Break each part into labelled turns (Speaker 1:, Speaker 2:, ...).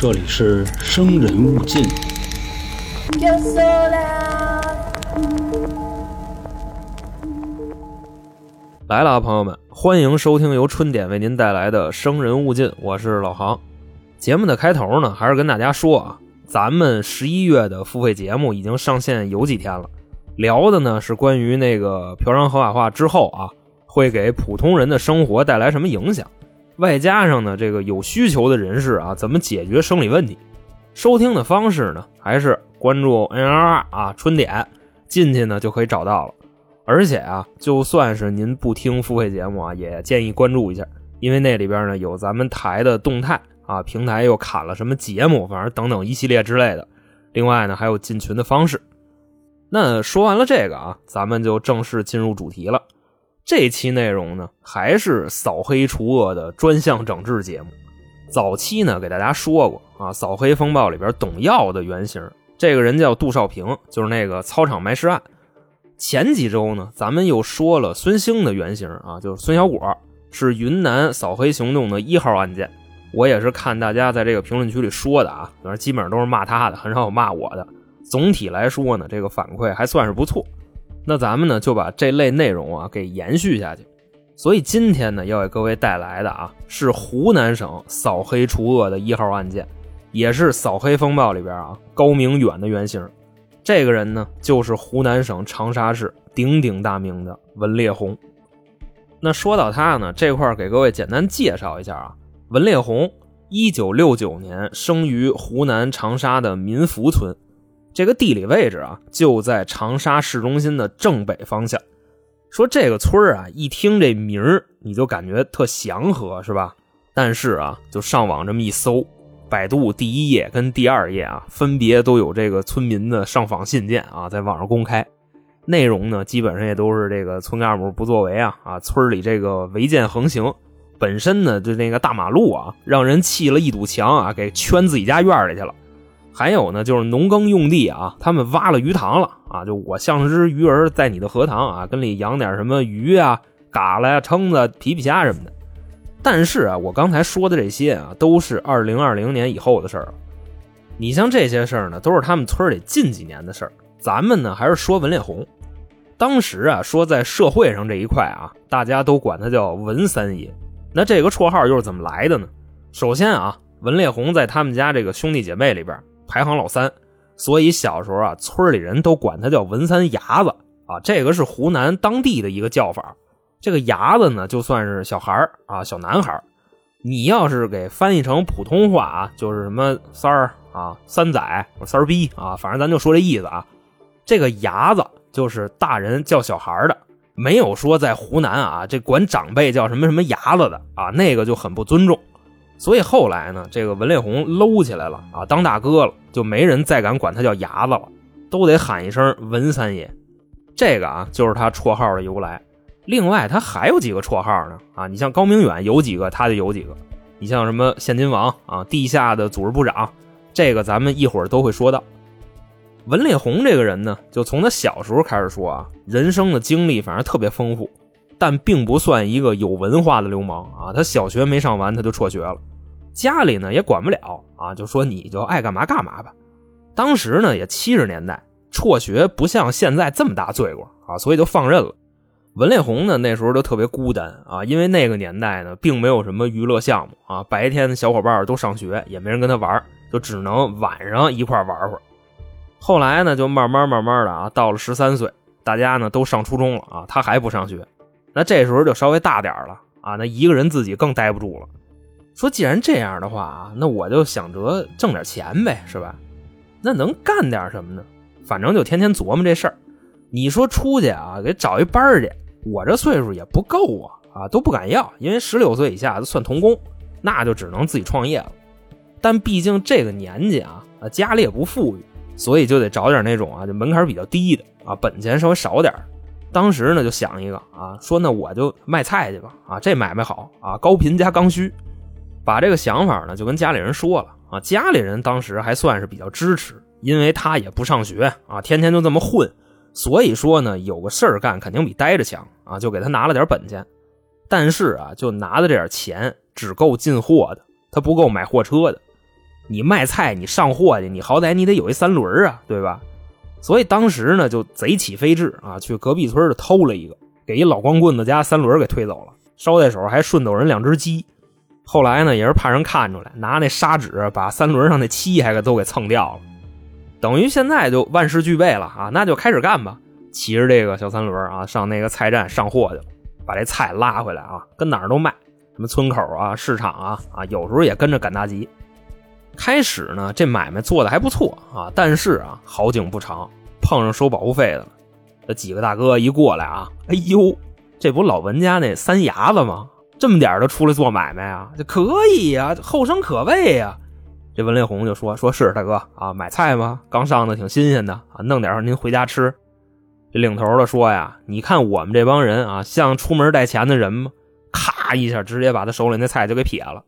Speaker 1: 这里是生人勿近。
Speaker 2: 来了啊，朋友们，欢迎收听由春点为您带来的《生人勿近》，我是老航。节目的开头呢，还是跟大家说啊，咱们十一月的付费节目已经上线有几天了，聊的呢是关于那个嫖娼合法化之后啊，会给普通人的生活带来什么影响，外加上呢这个有需求的人士啊，怎么解决生理问题。收听的方式呢，还是关注 NLR 啊春点，进去呢就可以找到了。而且啊，就算是您不听付费节目啊，也建议关注一下，因为那里边呢有咱们台的动态啊，平台又砍了什么节目，反正等等一系列之类的。另外呢，还有进群的方式。那说完了这个啊，咱们就正式进入主题了。这期内容呢，还是扫黑除恶的专项整治节目。早期呢，给大家说过啊，扫黑风暴里边董耀的原型，这个人叫杜少平，就是那个操场埋尸案。前几周呢，咱们又说了孙兴的原型啊，就是孙小果，是云南扫黑行动的一号案件。我也是看大家在这个评论区里说的啊，反正基本上都是骂他的，很少有骂我的。总体来说呢，这个反馈还算是不错。那咱们呢就把这类内容啊给延续下去。所以今天呢要给各位带来的啊是湖南省扫黑除恶的一号案件，也是扫黑风暴里边啊高明远的原型。这个人呢，就是湖南省长沙市鼎鼎大名的文烈红。那说到他呢，这块给各位简单介绍一下啊。文烈红，一九六九年生于湖南长沙的民福村，这个地理位置啊，就在长沙市中心的正北方向。说这个村儿啊，一听这名儿，你就感觉特祥和，是吧？但是啊，就上网这么一搜。百度第一页跟第二页啊，分别都有这个村民的上访信件啊，在网上公开。内容呢，基本上也都是这个村干部不作为啊啊，村里这个违建横行，本身呢就那个大马路啊，让人砌了一堵墙啊，给圈自己家院里去了。还有呢，就是农耕用地啊，他们挖了鱼塘了啊，就我像只鱼儿在你的荷塘啊，跟里养点什么鱼啊、蛤蜊呀、蛏子、皮皮虾什么的。但是啊，我刚才说的这些啊，都是二零二零年以后的事儿了。你像这些事儿呢，都是他们村里近几年的事儿。咱们呢，还是说文烈红。当时啊，说在社会上这一块啊，大家都管他叫文三爷。那这个绰号又是怎么来的呢？首先啊，文烈红在他们家这个兄弟姐妹里边排行老三，所以小时候啊，村里人都管他叫文三伢子啊。这个是湖南当地的一个叫法。这个伢子呢，就算是小孩啊，小男孩。你要是给翻译成普通话啊，就是什么三儿啊、三仔、三儿逼啊，反正咱就说这意思啊。这个伢子就是大人叫小孩的，没有说在湖南啊，这管长辈叫什么什么伢子的啊，那个就很不尊重。所以后来呢，这个文烈红搂起来了啊，当大哥了，就没人再敢管他叫伢子了，都得喊一声文三爷。这个啊，就是他绰号的由来。另外，他还有几个绰号呢啊！你像高明远有几个，他就有几个。你像什么现金王啊，地下的组织部长，这个咱们一会儿都会说到。文烈红这个人呢，就从他小时候开始说啊，人生的经历反正特别丰富，但并不算一个有文化的流氓啊。他小学没上完，他就辍学了，家里呢也管不了啊，就说你就爱干嘛干嘛吧。当时呢也七十年代，辍学不像现在这么大罪过啊，所以就放任了。文烈红呢，那时候就特别孤单啊，因为那个年代呢，并没有什么娱乐项目啊，白天的小伙伴都上学，也没人跟他玩，就只能晚上一块玩会儿。后来呢，就慢慢慢慢的啊，到了十三岁，大家呢都上初中了啊，他还不上学，那这时候就稍微大点了啊，那一个人自己更待不住了，说既然这样的话啊，那我就想着挣点钱呗，是吧？那能干点什么呢？反正就天天琢磨这事儿。你说出去啊，给找一班儿去。我这岁数也不够啊，啊都不敢要，因为十六岁以下都算童工，那就只能自己创业了。但毕竟这个年纪啊，啊家里也不富裕，所以就得找点那种啊，就门槛比较低的啊，本钱稍微少点。当时呢就想一个啊，说那我就卖菜去吧，啊这买卖好啊，高频加刚需。把这个想法呢就跟家里人说了啊，家里人当时还算是比较支持，因为他也不上学啊，天天就这么混。所以说呢，有个事儿干肯定比待着强啊，就给他拿了点本钱。但是啊，就拿的这点钱只够进货的，他不够买货车的。你卖菜，你上货去，你好歹你得有一三轮啊，对吧？所以当时呢，就贼起飞智啊，去隔壁村的偷了一个，给一老光棍子家三轮给推走了，捎带手还顺走人两只鸡。后来呢，也是怕人看出来，拿那砂纸把三轮上那漆还给都给蹭掉了。等于现在就万事俱备了啊，那就开始干吧。骑着这个小三轮啊，上那个菜站上货去了，把这菜拉回来啊，跟哪儿都卖，什么村口啊、市场啊啊，有时候也跟着赶大集。开始呢，这买卖做的还不错啊，但是啊，好景不长，碰上收保护费的了。这几个大哥一过来啊，哎呦，这不老文家那三伢子吗？这么点都出来做买卖啊？这可以呀，后生可畏呀。这文烈红就说：“说是大哥啊，买菜吗？刚上的挺新鲜的啊，弄点您回家吃。”这领头的说呀：“你看我们这帮人啊，像出门带钱的人吗？咔一下，直接把他手里那菜就给撇了。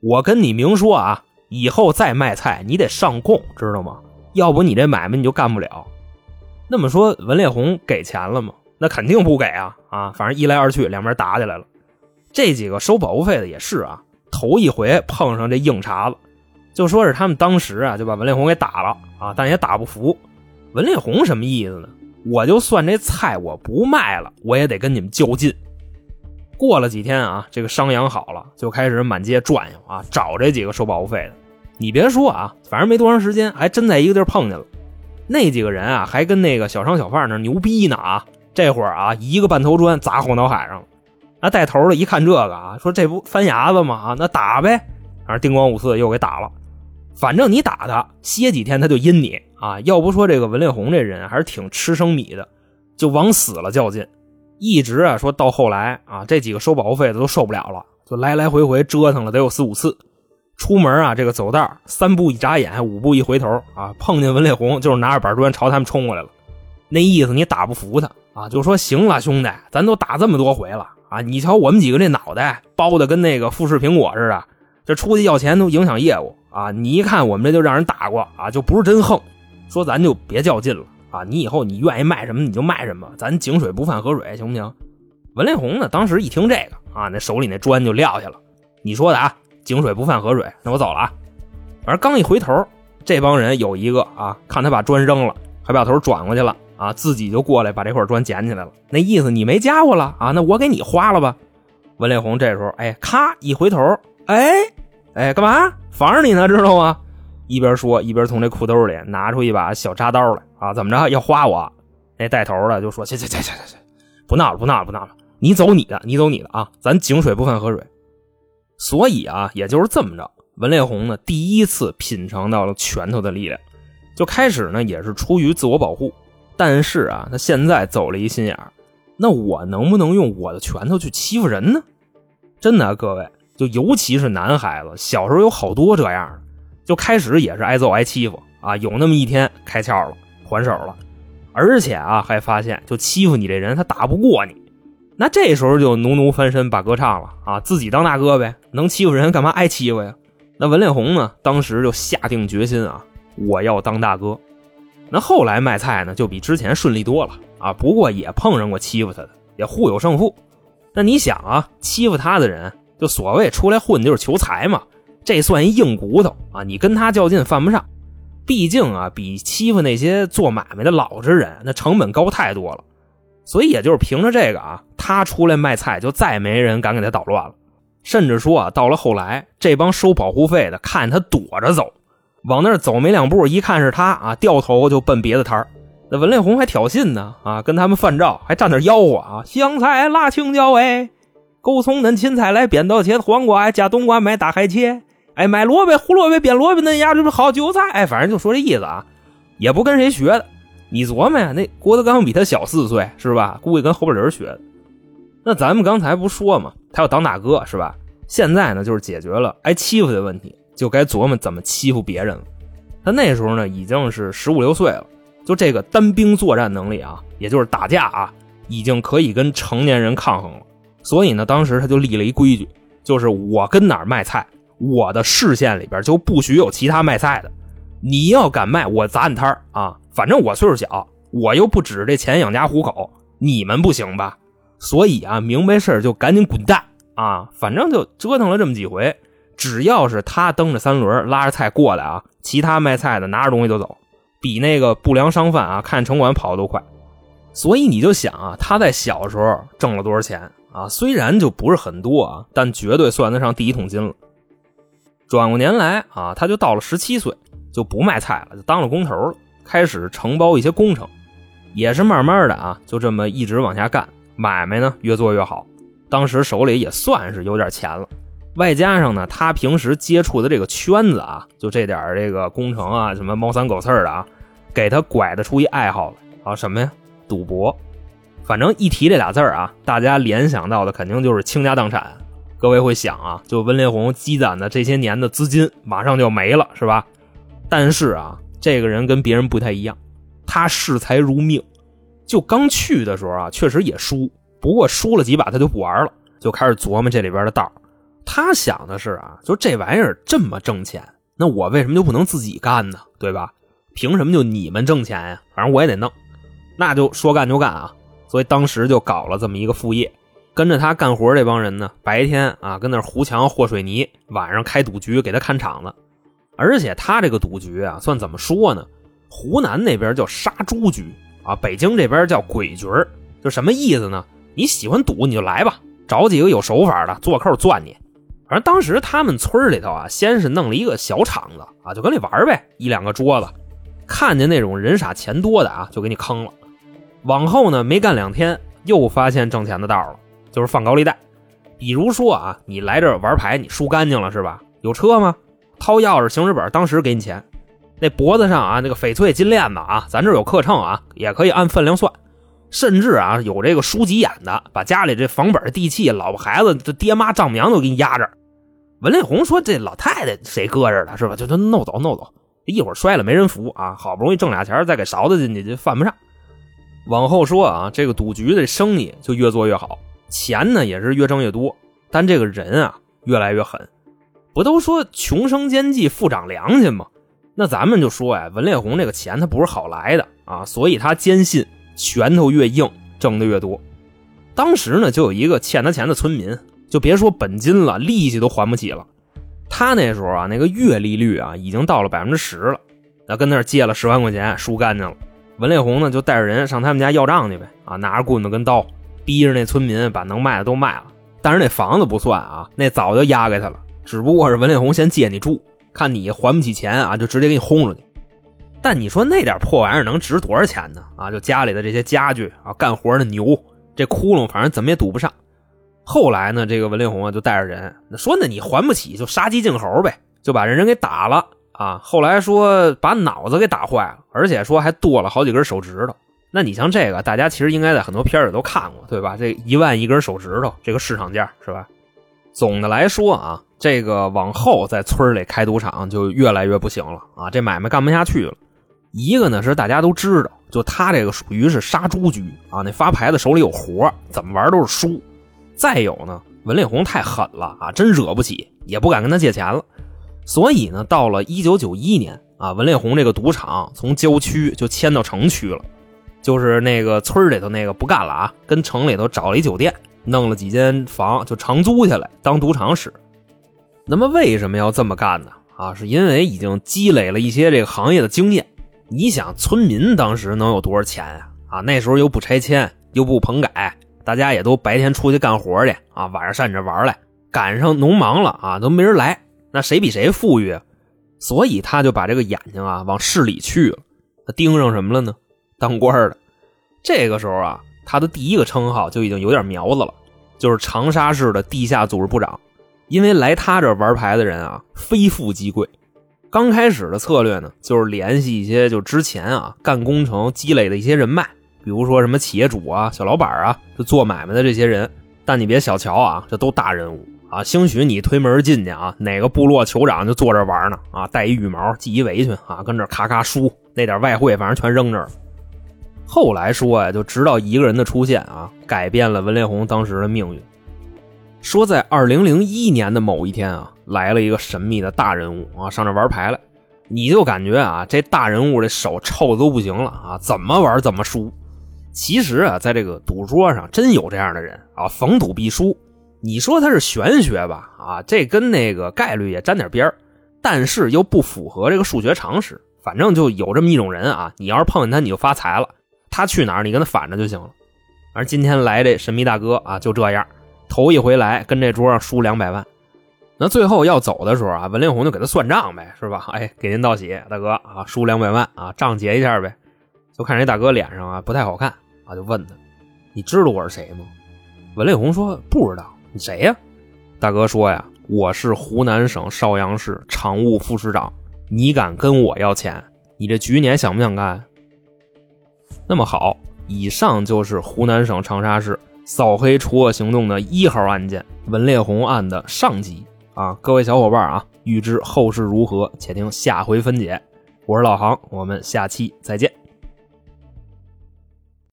Speaker 2: 我跟你明说啊，以后再卖菜，你得上供，知道吗？要不你这买卖你就干不了。那么说，文烈红给钱了吗？那肯定不给啊！啊，反正一来二去，两边打起来了。这几个收保护费的也是啊，头一回碰上这硬茬子。”就说是他们当时啊，就把文烈红给打了啊，但也打不服。文烈红什么意思呢？我就算这菜我不卖了，我也得跟你们较劲。过了几天啊，这个伤养好了，就开始满街转悠啊，找这几个收保护费的。你别说啊，反正没多长时间，还真在一个地儿碰见了。那几个人啊，还跟那个小商小贩那牛逼呢啊！这会儿啊，一个半头砖砸后脑海上了。那带头的一看这个啊，说这不翻牙子吗？啊，那打呗！反正叮咣五四又给打了。反正你打他，歇几天他就阴你啊！要不说这个文烈红这人还是挺吃生米的，就往死了较劲，一直啊说到后来啊，这几个收保护费的都受不了了，就来来回回折腾了得有四五次。出门啊，这个走道三步一眨眼，五步一回头啊，碰见文烈红就是拿着板砖朝他们冲过来了。那意思你打不服他啊，就说行了兄弟，咱都打这么多回了啊，你瞧我们几个这脑袋包的跟那个富士苹果似的，这出去要钱都影响业务。啊，你一看我们这就让人打过啊，就不是真横。说咱就别较劲了啊，你以后你愿意卖什么你就卖什么，咱井水不犯河水，行不行？文烈红呢，当时一听这个啊，那手里那砖就撂下了。你说的啊，井水不犯河水，那我走了啊。反正刚一回头，这帮人有一个啊，看他把砖扔了，还把头转过去了啊，自己就过来把这块砖捡起来了。那意思你没家伙了啊，那我给你花了吧。文烈红这时候哎，咔一回头，哎。哎，干嘛防着你呢？知道吗？一边说一边从这裤兜里拿出一把小扎刀来啊！怎么着要花我？那带头的就说：“去去去去去去，不闹了不闹了不闹了，你走你的，你走你的啊！咱井水不犯河水。”所以啊，也就是这么着，文烈红呢第一次品尝到了拳头的力量，就开始呢也是出于自我保护，但是啊，他现在走了一心眼儿，那我能不能用我的拳头去欺负人呢？真的，各位。就尤其是男孩子，小时候有好多这样的，就开始也是挨揍挨欺负啊，有那么一天开窍了，还手了，而且啊还发现，就欺负你这人他打不过你，那这时候就奴奴翻身把歌唱了啊，自己当大哥呗，能欺负人干嘛挨欺负呀？那文烈红呢，当时就下定决心啊，我要当大哥。那后来卖菜呢，就比之前顺利多了啊，不过也碰上过欺负他的，也互有胜负。那你想啊，欺负他的人。就所谓出来混就是求财嘛，这算一硬骨头啊！你跟他较劲犯不上，毕竟啊，比欺负那些做买卖的老实人那成本高太多了。所以也就是凭着这个啊，他出来卖菜就再没人敢给他捣乱了。甚至说啊，到了后来，这帮收保护费的看他躲着走，往那儿走没两步，一看是他啊，掉头就奔别的摊儿。那文烈红还挑衅呢啊，跟他们犯照，还站那吆喝啊，香菜辣青椒哎。够从恁芹菜来，扁豆、茄子黄瓜，加冬瓜买大海切。哎，买萝卜胡萝卜扁萝卜嫩芽，这不好韭菜。哎，反正就说这意思啊，也不跟谁学的。你琢磨呀，那郭德纲比他小四岁是吧？估计跟侯宝林学的。那咱们刚才不说嘛，他要当大哥是吧？现在呢，就是解决了挨欺负的问题，就该琢磨怎么欺负别人了。他那时候呢，已经是十五六岁了，就这个单兵作战能力啊，也就是打架啊，已经可以跟成年人抗衡了。所以呢，当时他就立了一规矩，就是我跟哪儿卖菜，我的视线里边就不许有其他卖菜的。你要敢卖，我砸你摊儿啊！反正我岁数小，我又不指着这钱养家糊口，你们不行吧？所以啊，明白事儿就赶紧滚蛋啊！反正就折腾了这么几回，只要是他蹬着三轮拉着菜过来啊，其他卖菜的拿着东西就走，比那个不良商贩啊看城管跑的都快。所以你就想啊，他在小时候挣了多少钱啊？虽然就不是很多啊，但绝对算得上第一桶金了。转过年来啊，他就到了十七岁，就不卖菜了，就当了工头了，开始承包一些工程，也是慢慢的啊，就这么一直往下干，买卖呢越做越好。当时手里也算是有点钱了，外加上呢，他平时接触的这个圈子啊，就这点这个工程啊，什么猫三狗四的啊，给他拐的出一爱好来啊，什么呀？赌博。反正一提这俩字儿啊，大家联想到的肯定就是倾家荡产。各位会想啊，就温烈红积攒的这些年的资金马上就没了，是吧？但是啊，这个人跟别人不太一样，他视财如命。就刚去的时候啊，确实也输。不过输了几把他就不玩了，就开始琢磨这里边的道他想的是啊，就这玩意儿这么挣钱，那我为什么就不能自己干呢？对吧？凭什么就你们挣钱呀？反正我也得弄，那就说干就干啊！所以当时就搞了这么一个副业，跟着他干活这帮人呢，白天啊跟那糊墙和水泥，晚上开赌局给他看场子。而且他这个赌局啊，算怎么说呢？湖南那边叫杀猪局啊，北京这边叫鬼局就什么意思呢？你喜欢赌你就来吧，找几个有手法的做扣钻你。反正当时他们村里头啊，先是弄了一个小场子啊，就跟你玩呗，一两个桌子，看见那种人傻钱多的啊，就给你坑了。往后呢，没干两天，又发现挣钱的道了，就是放高利贷。比如说啊，你来这玩牌，你输干净了是吧？有车吗？掏钥匙、行驶本，当时给你钱。那脖子上啊，那个翡翠金链子啊，咱这有克秤啊，也可以按分量算。甚至啊，有这个输急眼的，把家里这房本、地契、老婆孩子、这爹妈丈母娘都给你压着。文烈红说：“这老太太谁搁着了，是吧？就就弄走弄走，一会儿摔了没人扶啊！好不容易挣俩钱，再给勺子进去就犯不上。”往后说啊，这个赌局的生意就越做越好，钱呢也是越挣越多，但这个人啊越来越狠。不都说穷生奸计，富长良心吗？那咱们就说呀，文烈红这个钱他不是好来的啊，所以他坚信。拳头越硬，挣的越多。当时呢，就有一个欠他钱的村民，就别说本金了，利息都还不起了。他那时候啊，那个月利率啊，已经到了百分之十了。那跟那儿借了十万块钱，输干净了。文烈红呢，就带着人上他们家要账去呗。啊，拿着棍子跟刀，逼着那村民把能卖的都卖了。但是那房子不算啊，那早就押给他了。只不过是文烈红先借你住，看你还不起钱啊，就直接给你轰出去。但你说那点破玩意儿能值多少钱呢？啊，就家里的这些家具啊，干活的牛，这窟窿反正怎么也堵不上。后来呢，这个文令红啊就带着人说：“那你还不起，就杀鸡儆猴呗，就把人人给打了啊。”后来说把脑子给打坏了，而且说还剁了好几根手指头。那你像这个，大家其实应该在很多片里都看过，对吧？这一万一根手指头，这个市场价是吧？总的来说啊，这个往后在村里开赌场就越来越不行了啊，这买卖干不下去了。一个呢是大家都知道，就他这个属于是杀猪局啊，那发牌的手里有活，怎么玩都是输。再有呢，文烈红太狠了啊，真惹不起，也不敢跟他借钱了。所以呢，到了一九九一年啊，文烈红这个赌场从郊区就迁到城区了，就是那个村里头那个不干了啊，跟城里头找了一酒店，弄了几间房就长租下来当赌场使。那么为什么要这么干呢？啊，是因为已经积累了一些这个行业的经验。你想村民当时能有多少钱啊？啊，那时候又不拆迁，又不棚改，大家也都白天出去干活去啊，晚上上这玩来，赶上农忙了啊，都没人来，那谁比谁富裕？所以他就把这个眼睛啊往市里去了，他盯上什么了呢？当官的。这个时候啊，他的第一个称号就已经有点苗子了，就是长沙市的地下组织部长，因为来他这玩牌的人啊，非富即贵。刚开始的策略呢，就是联系一些就之前啊干工程积累的一些人脉，比如说什么企业主啊、小老板啊，就做买卖的这些人。但你别小瞧啊，这都大人物啊。兴许你推门进去啊，哪个部落酋长就坐这玩呢啊，戴一羽毛，系一围裙啊，跟这咔咔输，那点外汇反正全扔这了。后来说呀，就直到一个人的出现啊，改变了文烈红当时的命运。说在二零零一年的某一天啊。来了一个神秘的大人物啊，上这玩牌来，你就感觉啊，这大人物这手臭的都不行了啊，怎么玩怎么输。其实啊，在这个赌桌上真有这样的人啊，逢赌必输。你说他是玄学吧？啊，这跟那个概率也沾点边儿，但是又不符合这个数学常识。反正就有这么一种人啊，你要是碰见他，你就发财了。他去哪儿，你跟他反着就行了。而今天来这神秘大哥啊，就这样，头一回来跟这桌上输两百万。那最后要走的时候啊，文令红就给他算账呗，是吧？哎，给您道喜，大哥啊，输两百万啊，账结一下呗。就看这大哥脸上啊不太好看啊，就问他：“你知道我是谁吗？”文烈红说：“不知道，你谁呀？”大哥说：“呀，我是湖南省邵阳市常务副市长，你敢跟我要钱？你这局你还想不想干？”那么好，以上就是湖南省长沙市扫黑除恶行动的一号案件——文烈红案的上集。啊，各位小伙伴啊，欲知后事如何，且听下回分解。我是老航，我们下期再见。